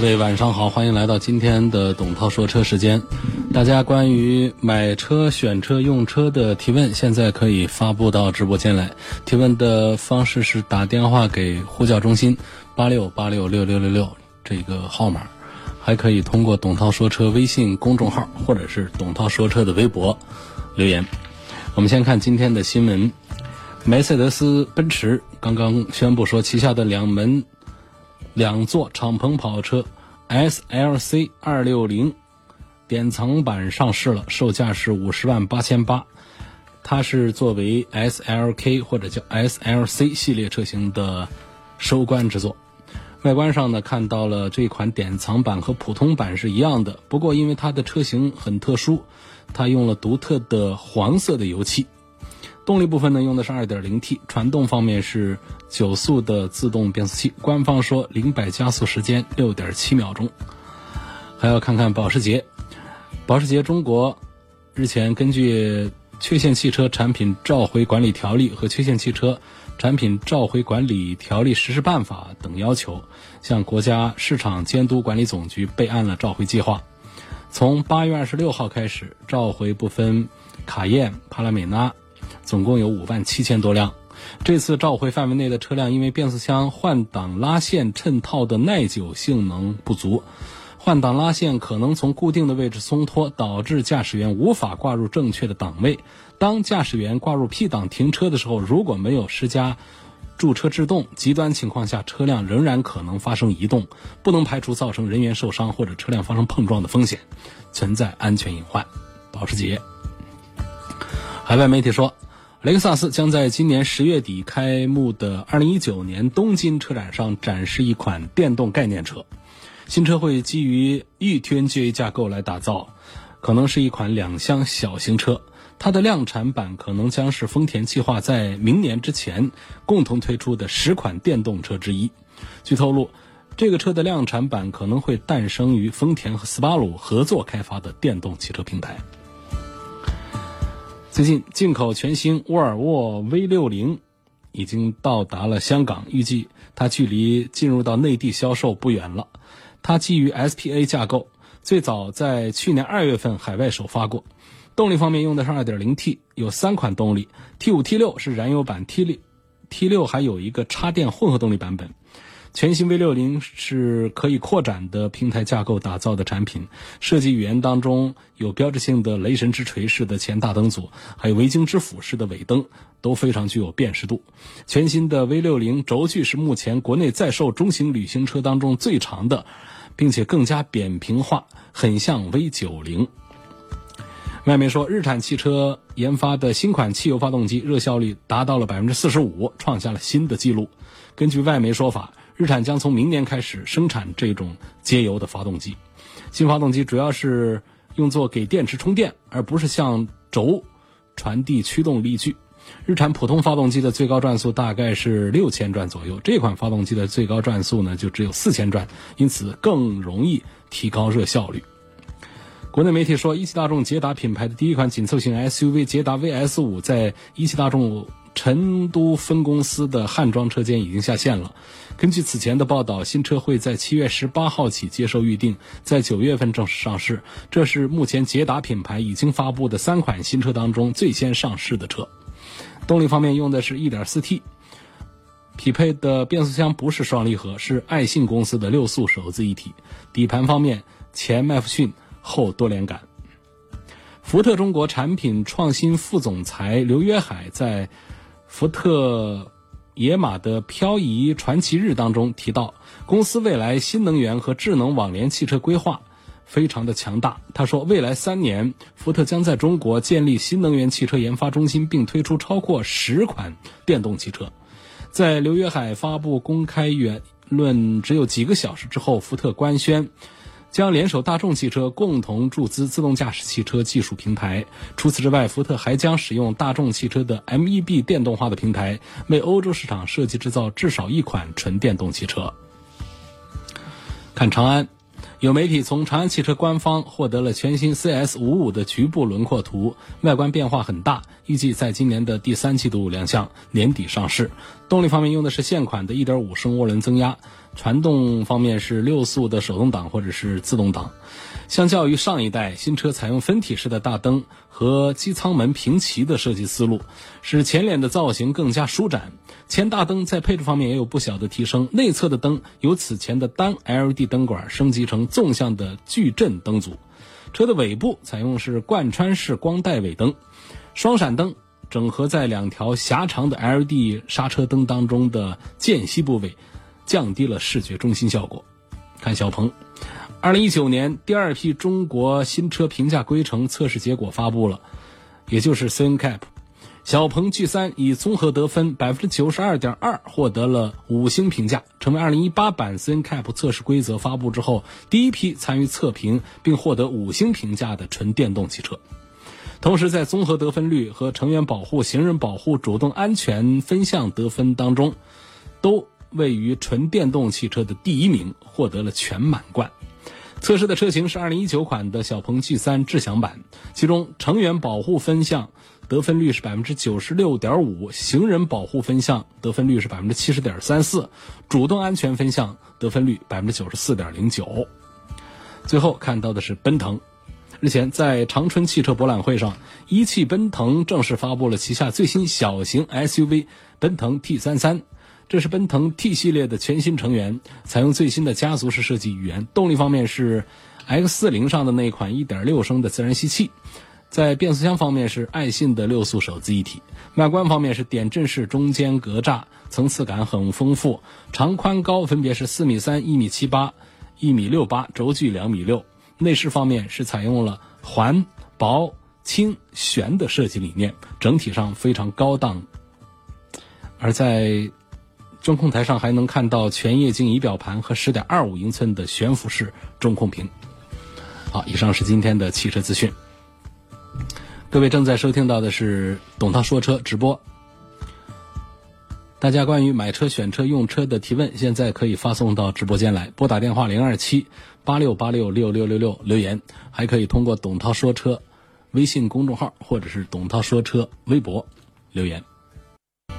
各位晚上好，欢迎来到今天的董涛说车时间。大家关于买车、选车、用车的提问，现在可以发布到直播间来。提问的方式是打电话给呼叫中心八六八六六六六六这个号码，还可以通过董涛说车微信公众号或者是董涛说车的微博留言。我们先看今天的新闻：梅赛德斯奔驰刚刚宣布说，旗下的两门。两座敞篷跑车 SLC 二六零典藏版上市了，售价是五十万八千八。它是作为 SLK 或者叫 SLC 系列车型的收官之作。外观上呢，看到了这款典藏版和普通版是一样的，不过因为它的车型很特殊，它用了独特的黄色的油漆。动力部分呢，用的是 2.0T，传动方面是九速的自动变速器。官方说零百加速时间6.7秒钟。还要看看保时捷，保时捷中国日前根据缺陷汽车产品召回管理条例和缺陷汽车产品召回管理条例实施办法等要求，向国家市场监督管理总局备案了召回计划。从8月26号开始，召回部分卡宴、帕拉梅拉。总共有五万七千多辆。这次召回范围内的车辆，因为变速箱换挡拉线衬套的耐久性能不足，换挡拉线可能从固定的位置松脱，导致驾驶员无法挂入正确的档位。当驾驶员挂入 P 档停车的时候，如果没有施加驻车制动，极端情况下车辆仍然可能发生移动，不能排除造成人员受伤或者车辆发生碰撞的风险，存在安全隐患。保时捷。海外媒体说。雷克萨斯将在今年十月底开幕的二零一九年东京车展上展示一款电动概念车。新车会基于 e-TNGA 架构来打造，可能是一款两厢小型车。它的量产版可能将是丰田计划在明年之前共同推出的十款电动车之一。据透露，这个车的量产版可能会诞生于丰田和斯巴鲁合作开发的电动汽车平台。最近进口全新沃尔沃 V60 已经到达了香港，预计它距离进入到内地销售不远了。它基于 SPA 架构，最早在去年二月份海外首发过。动力方面用的是 2.0T，有三款动力，T5、T6 是燃油版，T6T6 还有一个插电混合动力版本。全新 V60 是可以扩展的平台架构打造的产品，设计语言当中有标志性的雷神之锤式的前大灯组，还有维京之斧式的尾灯，都非常具有辨识度。全新的 V60 轴距是目前国内在售中型旅行车当中最长的，并且更加扁平化，很像 V90。外媒说，日产汽车研发的新款汽油发动机热效率达到了百分之四十五，创下了新的纪录。根据外媒说法。日产将从明年开始生产这种节油的发动机。新发动机主要是用作给电池充电，而不是向轴传递驱动力矩。日产普通发动机的最高转速大概是六千转左右，这款发动机的最高转速呢就只有四千转，因此更容易提高热效率。国内媒体说，一汽大众捷达品牌的第一款紧凑型 SUV 捷达 VS 五在一汽大众成都分公司的汉装车间已经下线了。根据此前的报道，新车会在七月十八号起接受预定，在九月份正式上市。这是目前捷达品牌已经发布的三款新车当中最先上市的车。动力方面用的是一点四 T，匹配的变速箱不是双离合，是爱信公司的六速手自一体。底盘方面，前麦弗逊，后多连杆。福特中国产品创新副总裁刘约海在福特。野马的漂移传奇日当中提到，公司未来新能源和智能网联汽车规划非常的强大。他说，未来三年，福特将在中国建立新能源汽车研发中心，并推出超过十款电动汽车。在刘约海发布公开言论只有几个小时之后，福特官宣，将联手大众汽车共同注资自动驾驶汽车技术平台。除此之外，福特还将使用大众汽车的 MEB 电动化的平台，为欧洲市场设计制造至少一款纯电动汽车。看长安。有媒体从长安汽车官方获得了全新 CS 五五的局部轮廓图，外观变化很大，预计在今年的第三季度亮相，年底上市。动力方面用的是现款的1.5升涡轮增压，传动方面是六速的手动挡或者是自动挡。相较于上一代新车采用分体式的大灯和机舱门平齐的设计思路，使前脸的造型更加舒展。前大灯在配置方面也有不小的提升，内侧的灯由此前的单 LED 灯管升级成纵向的矩阵灯组。车的尾部采用是贯穿式光带尾灯，双闪灯整合在两条狭长的 LED 刹车灯当中的间隙部位，降低了视觉中心效果。看小鹏。二零一九年第二批中国新车评价规程测试结果发布了，也就是 CNCAP，小鹏 G 三以综合得分百分之九十二点二获得了五星评价，成为二零一八版 CNCAP 测试规则发布之后第一批参与测评并获得五星评价的纯电动汽车。同时，在综合得分率和成员保护、行人保护、主动安全分项得分当中，都位于纯电动汽车的第一名，获得了全满贯。测试的车型是2019款的小鹏 G3 智享版，其中成员保护分项得分率是百分之九十六点五，行人保护分项得分率是百分之七十点三四，主动安全分项得分率百分之九十四点零九。最后看到的是奔腾，日前在长春汽车博览会上，一汽奔腾正式发布了旗下最新小型 SUV 奔腾 T33。这是奔腾 T 系列的全新成员，采用最新的家族式设计语言。动力方面是 X40 上的那款1.6升的自然吸气，在变速箱方面是爱信的六速手自一体。外观方面是点阵式中间格栅，层次感很丰富，长宽高分别是4米3、1米7、8、1米6、8，轴距2米6。内饰方面是采用了环、薄、轻、悬的设计理念，整体上非常高档。而在中控台上还能看到全液晶仪表盘和十点二五英寸的悬浮式中控屏。好，以上是今天的汽车资讯。各位正在收听到的是董涛说车直播。大家关于买车、选车、用车的提问，现在可以发送到直播间来，拨打电话零二七八六八六六六六六留言，还可以通过董涛说车微信公众号或者是董涛说车微博留言。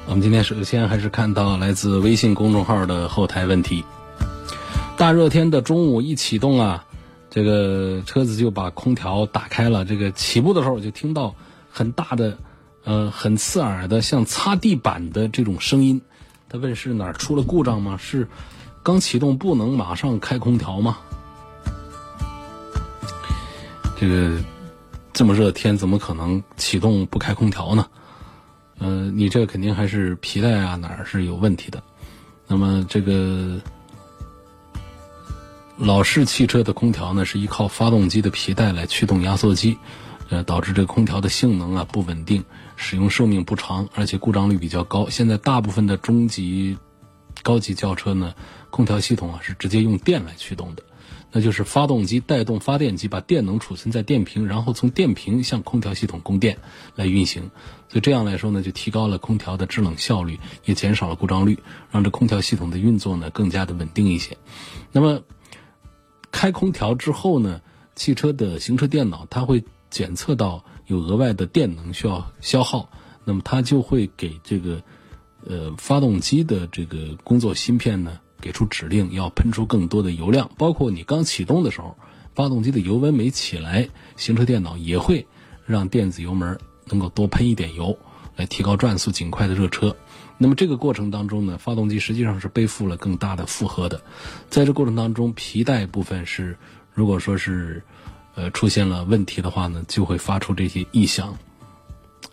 我们今天首先还是看到来自微信公众号的后台问题。大热天的中午一启动啊，这个车子就把空调打开了。这个起步的时候我就听到很大的、呃很刺耳的像擦地板的这种声音。他问是哪儿出了故障吗？是刚启动不能马上开空调吗？这个这么热天怎么可能启动不开空调呢？呃，你这肯定还是皮带啊哪儿是有问题的。那么这个老式汽车的空调呢，是依靠发动机的皮带来驱动压缩机，呃，导致这个空调的性能啊不稳定，使用寿命不长，而且故障率比较高。现在大部分的中级、高级轿车呢，空调系统啊是直接用电来驱动的。那就是发动机带动发电机，把电能储存在电瓶，然后从电瓶向空调系统供电来运行。所以这样来说呢，就提高了空调的制冷效率，也减少了故障率，让这空调系统的运作呢更加的稳定一些。那么开空调之后呢，汽车的行车电脑它会检测到有额外的电能需要消耗，那么它就会给这个呃发动机的这个工作芯片呢。给出指令要喷出更多的油量，包括你刚启动的时候，发动机的油温没起来，行车电脑也会让电子油门能够多喷一点油，来提高转速，尽快的热车。那么这个过程当中呢，发动机实际上是背负了更大的负荷的，在这过程当中，皮带部分是如果说是呃出现了问题的话呢，就会发出这些异响。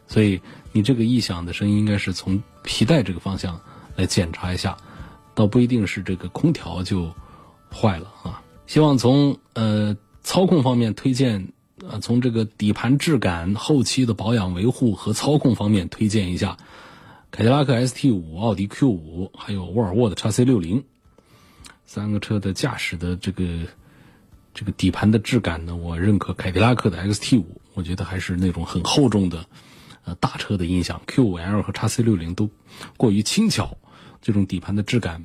所以你这个异响的声音应该是从皮带这个方向来检查一下。倒不一定是这个空调就坏了啊！希望从呃操控方面推荐，呃从这个底盘质感、后期的保养维护和操控方面推荐一下凯迪拉克 ST 五、奥迪 Q 五，还有沃尔沃的 x C 六零三个车的驾驶的这个这个底盘的质感呢，我认可凯迪拉克的 XT 五，我觉得还是那种很厚重的，呃，大车的音响。Q5L 和 x C 六零都过于轻巧，这种底盘的质感，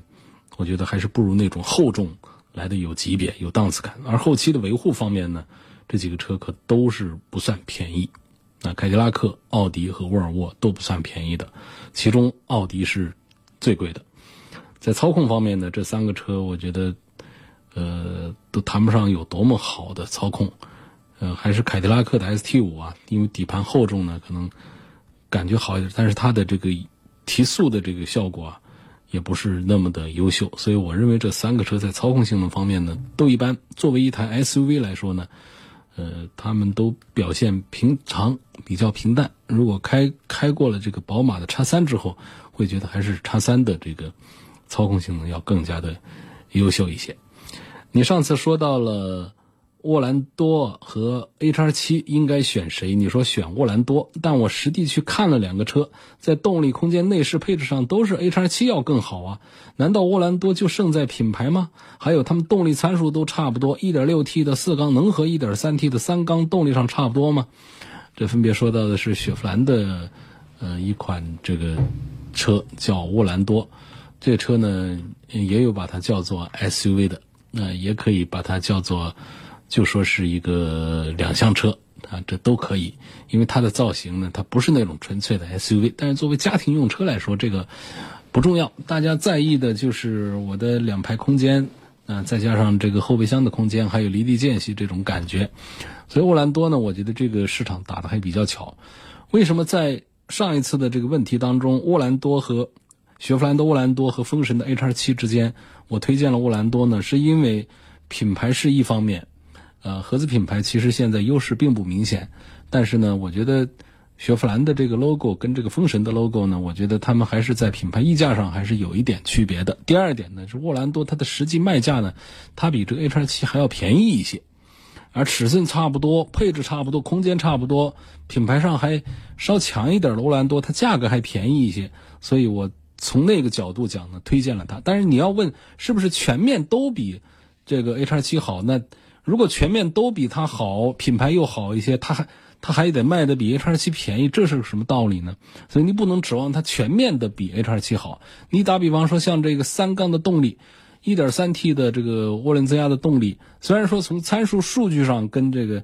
我觉得还是不如那种厚重来的有级别、有档次感。而后期的维护方面呢，这几个车可都是不算便宜。那凯迪拉克、奥迪和沃尔沃都不算便宜的，其中奥迪是最贵的。在操控方面呢，这三个车我觉得。呃，都谈不上有多么好的操控，呃，还是凯迪拉克的 ST 五啊，因为底盘厚重呢，可能感觉好一点，但是它的这个提速的这个效果啊，也不是那么的优秀，所以我认为这三个车在操控性能方面呢，都一般。作为一台 SUV 来说呢，呃，他们都表现平常，比较平淡。如果开开过了这个宝马的叉三之后，会觉得还是叉三的这个操控性能要更加的优秀一些。你上次说到了沃兰多和 H R 七应该选谁？你说选沃兰多，但我实地去看了两个车，在动力、空间、内饰配置上都是 H R 七要更好啊！难道沃兰多就胜在品牌吗？还有他们动力参数都差不多，1.6T 的四缸能和 1.3T 的三缸动力上差不多吗？这分别说到的是雪佛兰的呃一款这个车叫沃兰多，这车呢也有把它叫做 SUV 的。那也可以把它叫做，就说是一个两厢车啊，这都可以，因为它的造型呢，它不是那种纯粹的 SUV，但是作为家庭用车来说，这个不重要。大家在意的就是我的两排空间，啊，再加上这个后备箱的空间，还有离地间隙这种感觉。所以沃兰多呢，我觉得这个市场打的还比较巧。为什么在上一次的这个问题当中，沃兰多和雪佛兰的沃兰多和风神的 HR7 之间？我推荐了沃兰多呢，是因为品牌是一方面，呃，合资品牌其实现在优势并不明显，但是呢，我觉得雪佛兰的这个 logo 跟这个风神的 logo 呢，我觉得他们还是在品牌溢价上还是有一点区别的。第二点呢，是沃兰多它的实际卖价呢，它比这个 HR7 还要便宜一些，而尺寸差不多，配置差不多，空间差不多，品牌上还稍强一点的沃兰多，它价格还便宜一些，所以我。从那个角度讲呢，推荐了它。但是你要问是不是全面都比这个 H R 七好？那如果全面都比它好，品牌又好一些，它还它还得卖的比 H R 七便宜，这是个什么道理呢？所以你不能指望它全面的比 H R 七好。你打比方说，像这个三缸的动力，1.3T 的这个涡轮增压的动力，虽然说从参数数据上跟这个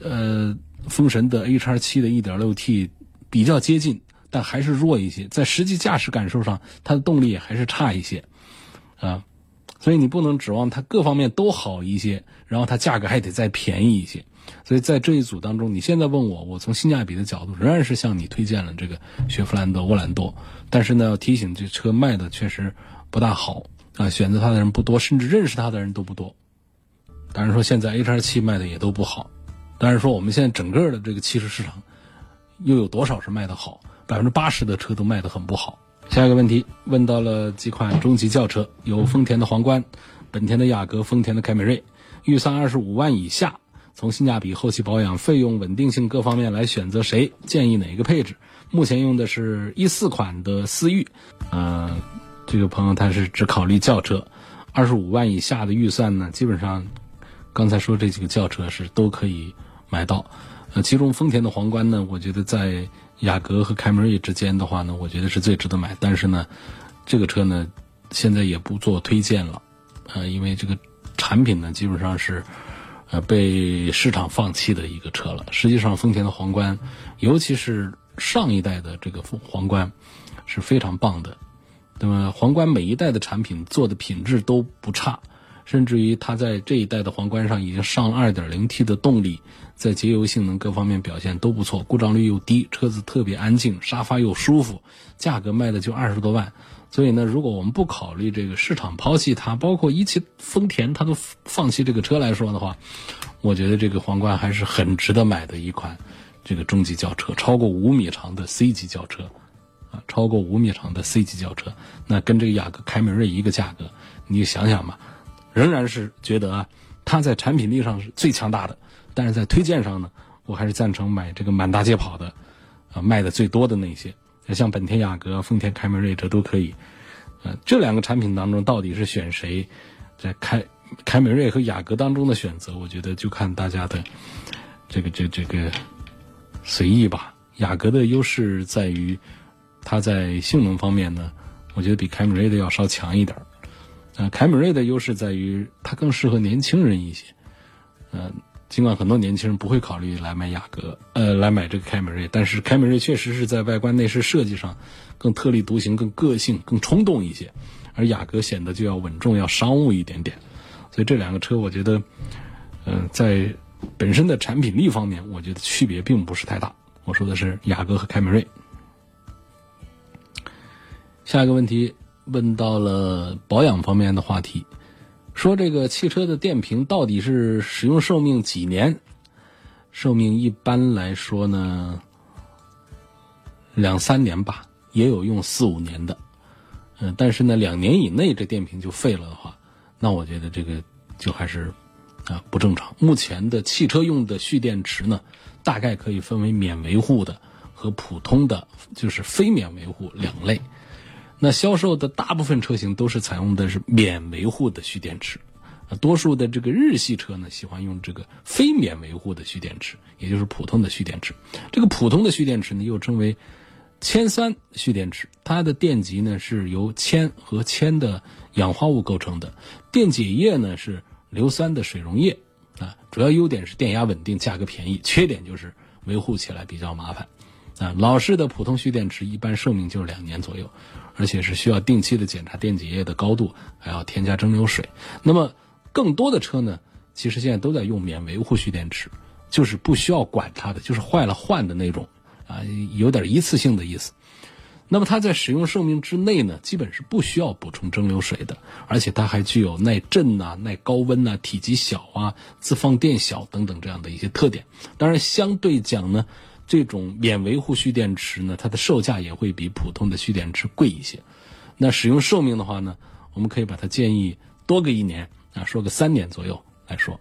呃风神的 H R 七的 1.6T 比较接近。但还是弱一些，在实际驾驶感受上，它的动力还是差一些，啊，所以你不能指望它各方面都好一些，然后它价格还得再便宜一些。所以在这一组当中，你现在问我，我从性价比的角度，仍然是向你推荐了这个雪佛兰的沃兰多。但是呢，要提醒这车卖的确实不大好啊，选择它的人不多，甚至认识它的人都不多。当然说现在 H R 七卖的也都不好，但是说我们现在整个的这个汽车市场，又有多少是卖的好？百分之八十的车都卖得很不好。下一个问题问到了几款中级轿车，有丰田的皇冠、本田的雅阁、丰田的凯美瑞，预算二十五万以下，从性价比、后期保养、费用、稳定性各方面来选择谁？建议哪个配置？目前用的是一四款的思域，呃，这个朋友他是只考虑轿车，二十五万以下的预算呢，基本上刚才说这几个轿车是都可以买到。呃，其中丰田的皇冠呢，我觉得在雅阁和凯美瑞之间的话呢，我觉得是最值得买。但是呢，这个车呢，现在也不做推荐了，呃，因为这个产品呢，基本上是呃被市场放弃的一个车了。实际上，丰田的皇冠，尤其是上一代的这个皇冠，是非常棒的。那么，皇冠每一代的产品做的品质都不差。甚至于它在这一代的皇冠上已经上了 2.0T 的动力，在节油性能各方面表现都不错，故障率又低，车子特别安静，沙发又舒服，价格卖的就二十多万。所以呢，如果我们不考虑这个市场抛弃它，包括一汽丰田它都放弃这个车来说的话，我觉得这个皇冠还是很值得买的一款这个中级轿车，超过五米长的 C 级轿车，啊，超过五米长的 C 级轿车，那跟这个雅阁、凯美瑞一个价格，你想想吧。仍然是觉得啊，它在产品力上是最强大的，但是在推荐上呢，我还是赞成买这个满大街跑的，啊，卖的最多的那些，像本田雅阁、丰田凯美瑞这都可以。呃，这两个产品当中到底是选谁，在凯凯美瑞和雅阁当中的选择，我觉得就看大家的这个这这个随意吧。雅阁的优势在于它在性能方面呢，我觉得比凯美瑞的要稍强一点儿。呃，凯美瑞的优势在于它更适合年轻人一些。嗯，尽管很多年轻人不会考虑来买雅阁，呃，来买这个凯美瑞，但是凯美瑞确实是在外观内饰设计上更特立独行、更个性、更冲动一些，而雅阁显得就要稳重、要商务一点点。所以这两个车，我觉得，呃，在本身的产品力方面，我觉得区别并不是太大。我说的是雅阁和凯美瑞。下一个问题问到了保养方面的话题，说这个汽车的电瓶到底是使用寿命几年？寿命一般来说呢，两三年吧，也有用四五年的。嗯，但是呢，两年以内这电瓶就废了的话。那我觉得这个就还是啊不正常。目前的汽车用的蓄电池呢，大概可以分为免维护的和普通的，就是非免维护两类。那销售的大部分车型都是采用的是免维护的蓄电池，啊，多数的这个日系车呢喜欢用这个非免维护的蓄电池，也就是普通的蓄电池。这个普通的蓄电池呢又称为铅酸蓄电池，它的电极呢是由铅和铅的氧化物构成的。电解液呢是硫酸的水溶液，啊，主要优点是电压稳定、价格便宜，缺点就是维护起来比较麻烦，啊，老式的普通蓄电池一般寿命就是两年左右，而且是需要定期的检查电解液的高度，还要添加蒸馏水。那么更多的车呢，其实现在都在用免维护蓄电池，就是不需要管它的，就是坏了换的那种，啊，有点一次性的意思。那么它在使用寿命之内呢，基本是不需要补充蒸馏水的，而且它还具有耐震呐、耐高温呐、体积小啊、自放电小等等这样的一些特点。当然，相对讲呢，这种免维护蓄电池呢，它的售价也会比普通的蓄电池贵一些。那使用寿命的话呢，我们可以把它建议多个一年啊，说个三年左右来说。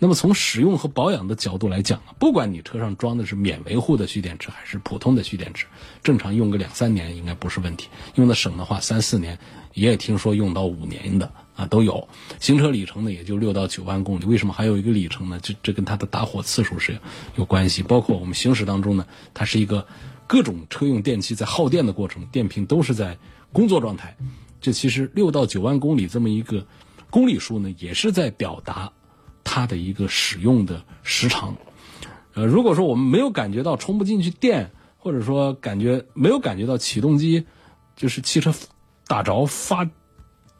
那么从使用和保养的角度来讲呢，不管你车上装的是免维护的蓄电池还是普通的蓄电池，正常用个两三年应该不是问题。用的省的话，三四年，也听说用到五年的啊都有。行车里程呢也就六到九万公里，为什么还有一个里程呢？这这跟它的打火次数是有关系。包括我们行驶当中呢，它是一个各种车用电器在耗电的过程，电瓶都是在工作状态。这其实六到九万公里这么一个公里数呢，也是在表达。它的一个使用的时长，呃，如果说我们没有感觉到充不进去电，或者说感觉没有感觉到启动机就是汽车打着发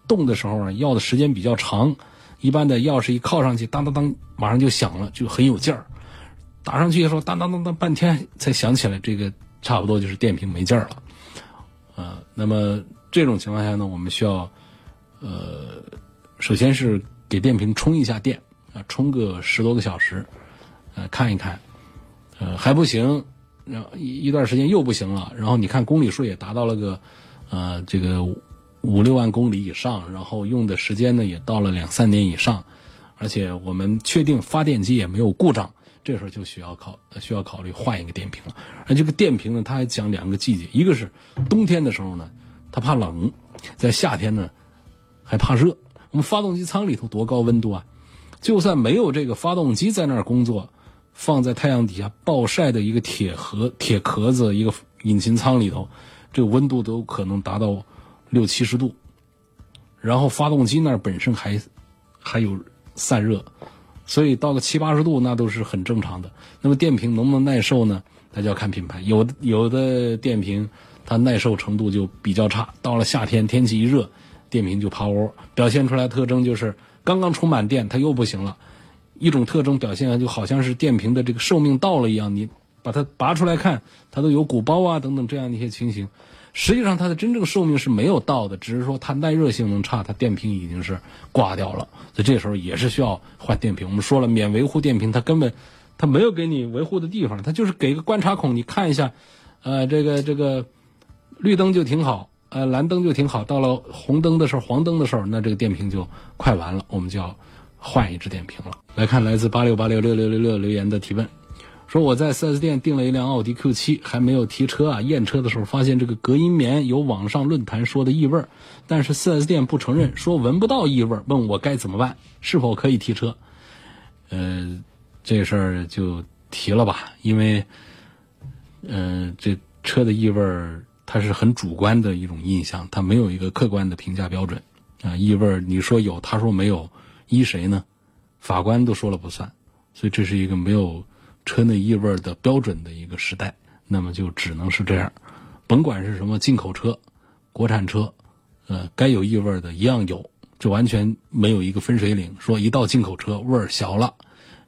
动的时候呢，要的时间比较长，一般的钥匙一靠上去，当当当，马上就响了，就很有劲儿。打上去的时候，当当当当，半天才响起来，这个差不多就是电瓶没劲儿了。呃，那么这种情况下呢，我们需要呃，首先是给电瓶充一下电。啊充个十多个小时，呃，看一看，呃，还不行，然后一一段时间又不行了，然后你看公里数也达到了个，呃，这个五六万公里以上，然后用的时间呢也到了两三年以上，而且我们确定发电机也没有故障，这时候就需要考需要考虑换一个电瓶了。而这个电瓶呢，它还讲两个季节，一个是冬天的时候呢，它怕冷，在夏天呢还怕热。我们发动机舱里头多高温度啊？就算没有这个发动机在那儿工作，放在太阳底下暴晒的一个铁盒、铁壳子，一个引擎舱里头，这个温度都可能达到六七十度。然后发动机那儿本身还还有散热，所以到个七八十度那都是很正常的。那么电瓶能不能耐受呢？那就要看品牌，有的有的电瓶它耐受程度就比较差，到了夏天天气一热，电瓶就趴窝，表现出来特征就是。刚刚充满电，它又不行了。一种特征表现就好像是电瓶的这个寿命到了一样，你把它拔出来看，它都有鼓包啊等等这样的一些情形。实际上它的真正寿命是没有到的，只是说它耐热性能差，它电瓶已经是挂掉了。所以这时候也是需要换电瓶。我们说了，免维护电瓶它根本它没有给你维护的地方，它就是给个观察孔，你看一下，呃，这个这个绿灯就挺好。呃，蓝灯就挺好，到了红灯的时候、黄灯的时候，那这个电瓶就快完了，我们就要换一只电瓶了。来看来自八六八六六六六六留言的提问，说我在 4S 店订了一辆奥迪 Q7，还没有提车啊，验车的时候发现这个隔音棉有网上论坛说的异味，但是 4S 店不承认，说闻不到异味，问我该怎么办，是否可以提车？呃，这事儿就提了吧，因为，呃，这车的异味它是很主观的一种印象，它没有一个客观的评价标准啊。异味你说有，他说没有，依谁呢？法官都说了不算，所以这是一个没有。车内异味的标准的一个时代，那么就只能是这样，甭管是什么进口车、国产车，呃，该有异味的一样有，这完全没有一个分水岭，说一到进口车味儿小了，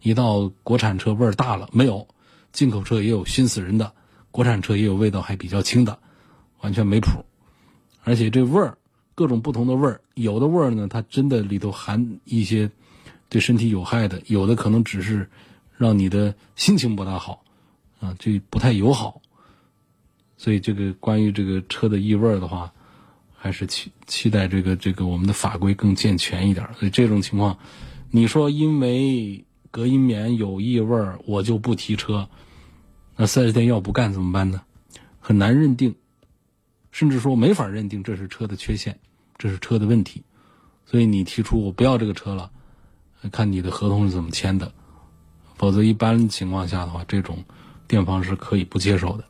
一到国产车味儿大了，没有，进口车也有熏死人的，国产车也有味道还比较轻的，完全没谱。而且这味儿，各种不同的味儿，有的味儿呢，它真的里头含一些对身体有害的，有的可能只是。让你的心情不大好，啊，这不太友好，所以这个关于这个车的异味的话，还是期期待这个这个我们的法规更健全一点。所以这种情况，你说因为隔音棉有异味我就不提车，那四 S 店要不干怎么办呢？很难认定，甚至说没法认定这是车的缺陷，这是车的问题。所以你提出我不要这个车了，看你的合同是怎么签的。否则，一般情况下的话，这种店方是可以不接受的。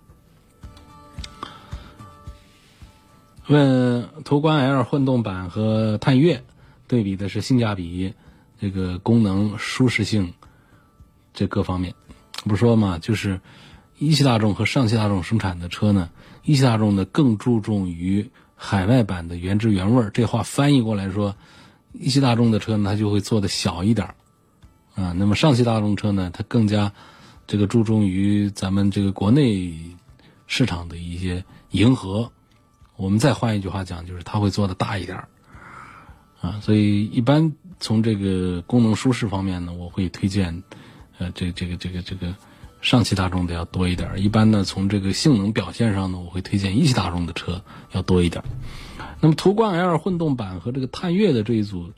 问途观 L 混动版和探岳对比的是性价比、这个功能、舒适性这各方面，不说嘛，就是一汽大众和上汽大众生产的车呢，一汽大众呢更注重于海外版的原汁原味儿。这话翻译过来说，一汽大众的车呢，它就会做的小一点儿。啊，那么上汽大众车呢，它更加这个注重于咱们这个国内市场的一些迎合。我们再换一句话讲，就是它会做的大一点儿啊。所以一般从这个功能舒适方面呢，我会推荐呃这这个这个这个上汽大众的要多一点。一般呢，从这个性能表现上呢，我会推荐一汽大众的车要多一点。那么途观 L 混动版和这个探岳的这一组。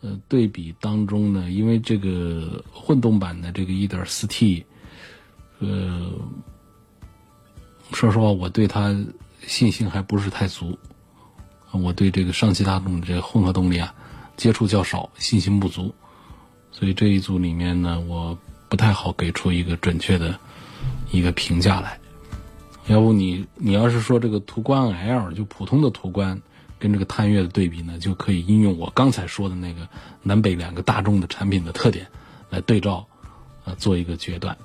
呃，对比当中呢，因为这个混动版的这个 1.4T，呃，说实话，我对它信心还不是太足。我对这个上汽大众的这个混合动力啊，接触较少，信心不足。所以这一组里面呢，我不太好给出一个准确的一个评价来。要不你你要是说这个途观 L，就普通的途观。跟这个探岳的对比呢，就可以应用我刚才说的那个南北两个大众的产品的特点来对照，呃，做一个决断。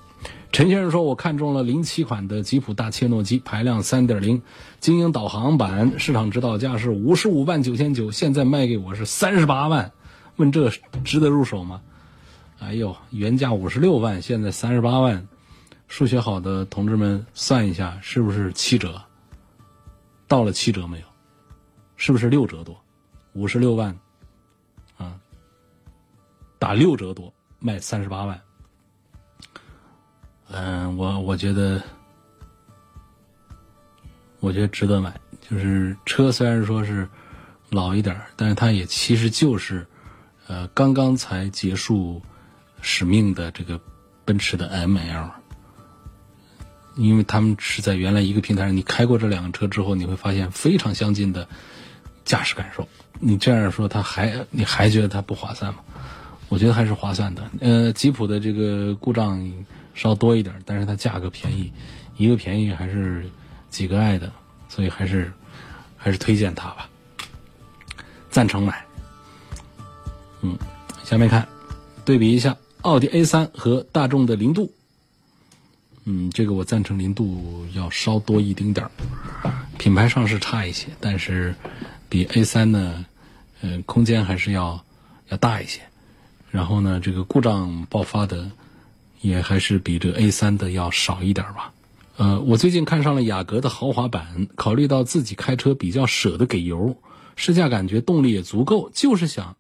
陈先生说，我看中了零七款的吉普大切诺基，排量三点零，精英导航版，市场指导价是五十五万九千九，现在卖给我是三十八万，问这值得入手吗？哎呦，原价五十六万，现在三十八万，数学好的同志们算一下，是不是七折？到了七折没有？是不是六折多？五十六万，啊，打六折多卖三十八万。嗯，我我觉得，我觉得值得买。就是车虽然说是老一点但是它也其实就是，呃，刚刚才结束使命的这个奔驰的 ML，因为他们是在原来一个平台上，你开过这两个车之后，你会发现非常相近的。驾驶感受，你这样说，他还你还觉得它不划算吗？我觉得还是划算的。呃，吉普的这个故障稍多一点，但是它价格便宜，一个便宜还是几个爱的，所以还是还是推荐它吧，赞成买。嗯，下面看，对比一下奥迪 A 三和大众的零度。嗯，这个我赞成零度要稍多一丁点儿，品牌上是差一些，但是。比 A 三呢，嗯，空间还是要要大一些，然后呢，这个故障爆发的也还是比这 A 三的要少一点吧。呃，我最近看上了雅阁的豪华版，考虑到自己开车比较舍得给油，试驾感觉动力也足够，就是想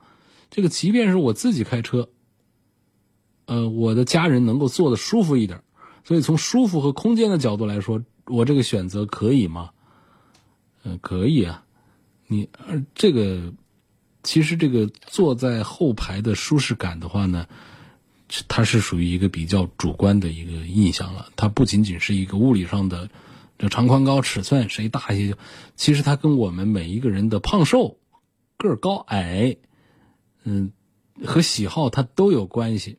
这个即便是我自己开车，呃，我的家人能够坐的舒服一点，所以从舒服和空间的角度来说，我这个选择可以吗？嗯，可以啊。你呃，这个其实这个坐在后排的舒适感的话呢，它是属于一个比较主观的一个印象了。它不仅仅是一个物理上的这长宽高尺寸谁大一些，其实它跟我们每一个人的胖瘦、个儿高矮，嗯，和喜好它都有关系。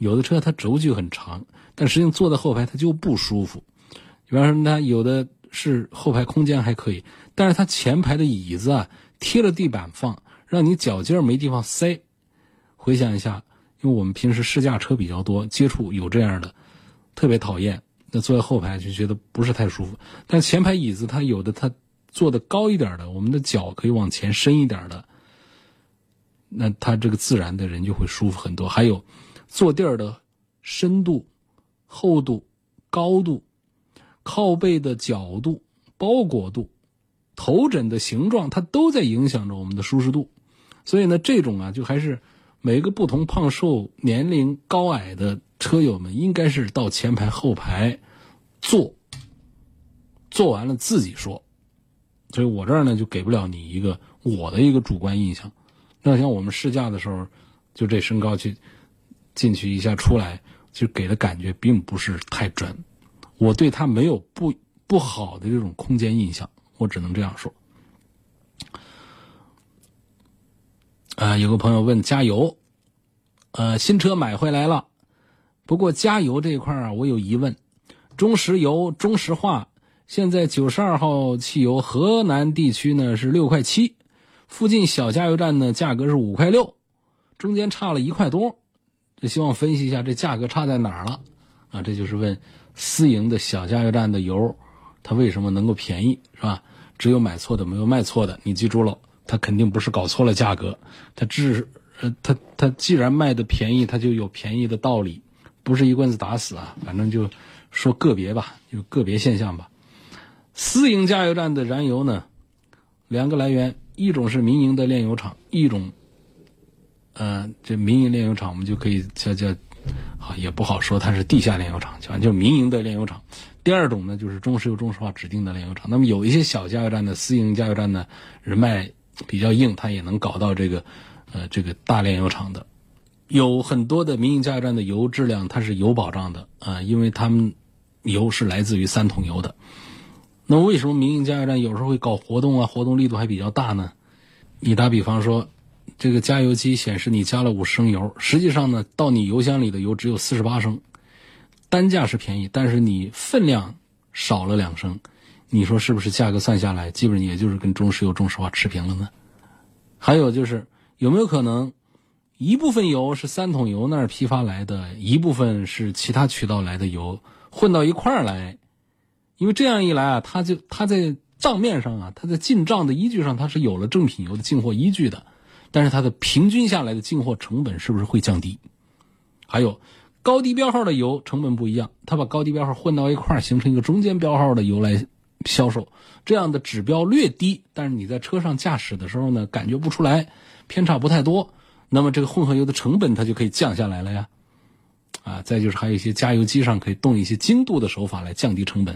有的车它轴距很长，但实际上坐在后排它就不舒服。比方说，它有的是后排空间还可以，但是它前排的椅子啊贴了地板放，让你脚尖没地方塞。回想一下，因为我们平时试驾车比较多，接触有这样的，特别讨厌。那坐在后排就觉得不是太舒服。但前排椅子它有的它坐的高一点的，我们的脚可以往前伸一点的，那它这个自然的人就会舒服很多。还有。坐垫的深度、厚度、高度、靠背的角度、包裹度、头枕的形状，它都在影响着我们的舒适度。所以呢，这种啊，就还是每个不同胖瘦、年龄高矮的车友们，应该是到前排、后排坐，坐完了自己说。所以我这儿呢，就给不了你一个我的一个主观印象。那像我们试驾的时候，就这身高去。进去一下出来，就给的感觉并不是太准。我对它没有不不好的这种空间印象，我只能这样说。啊，有个朋友问加油，呃，新车买回来了，不过加油这一块啊，我有疑问。中石油、中石化现在九十二号汽油河南地区呢是六块七，附近小加油站呢价格是五块六，中间差了一块多。就希望分析一下这价格差在哪儿了，啊，这就是问私营的小加油站的油，它为什么能够便宜，是吧？只有买错的，没有卖错的。你记住了，它肯定不是搞错了价格，它只呃，它它既然卖的便宜，它就有便宜的道理，不是一棍子打死啊。反正就说个别吧，就个别现象吧。私营加油站的燃油呢，两个来源，一种是民营的炼油厂，一种。嗯，这民营炼油厂我们就可以叫叫，好也不好说它是地下炼油厂，反正就民营的炼油厂。第二种呢，就是中石油、中石化指定的炼油厂。那么有一些小加油站的私营加油站呢，人脉比较硬，它也能搞到这个，呃，这个大炼油厂的。有很多的民营加油站的油质量它是有保障的啊，因为他们油是来自于三桶油的。那为什么民营加油站有时候会搞活动啊？活动力度还比较大呢？你打比方说。这个加油机显示你加了五升油，实际上呢，到你油箱里的油只有四十八升，单价是便宜，但是你分量少了两升，你说是不是价格算下来，基本也就是跟中石油、中石化持平了呢？还有就是有没有可能，一部分油是三桶油那儿批发来的，一部分是其他渠道来的油混到一块儿来？因为这样一来啊，它就它在账面上啊，它在进账的依据上，它是有了正品油的进货依据的。但是它的平均下来的进货成本是不是会降低？还有高低标号的油成本不一样，它把高低标号混到一块儿，形成一个中间标号的油来销售，这样的指标略低，但是你在车上驾驶的时候呢，感觉不出来，偏差不太多，那么这个混合油的成本它就可以降下来了呀。啊，再就是还有一些加油机上可以动一些精度的手法来降低成本，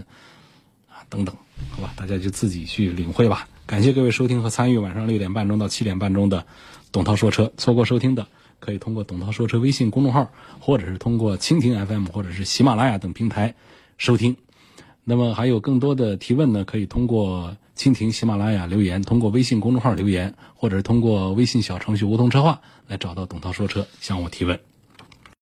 啊，等等，好吧，大家就自己去领会吧。感谢各位收听和参与晚上六点半钟到七点半钟的董涛说车。错过收听的，可以通过董涛说车微信公众号，或者是通过蜻蜓 FM 或者是喜马拉雅等平台收听。那么还有更多的提问呢，可以通过蜻蜓、喜马拉雅留言，通过微信公众号留言，或者是通过微信小程序梧桐车话来找到董涛说车向我提问。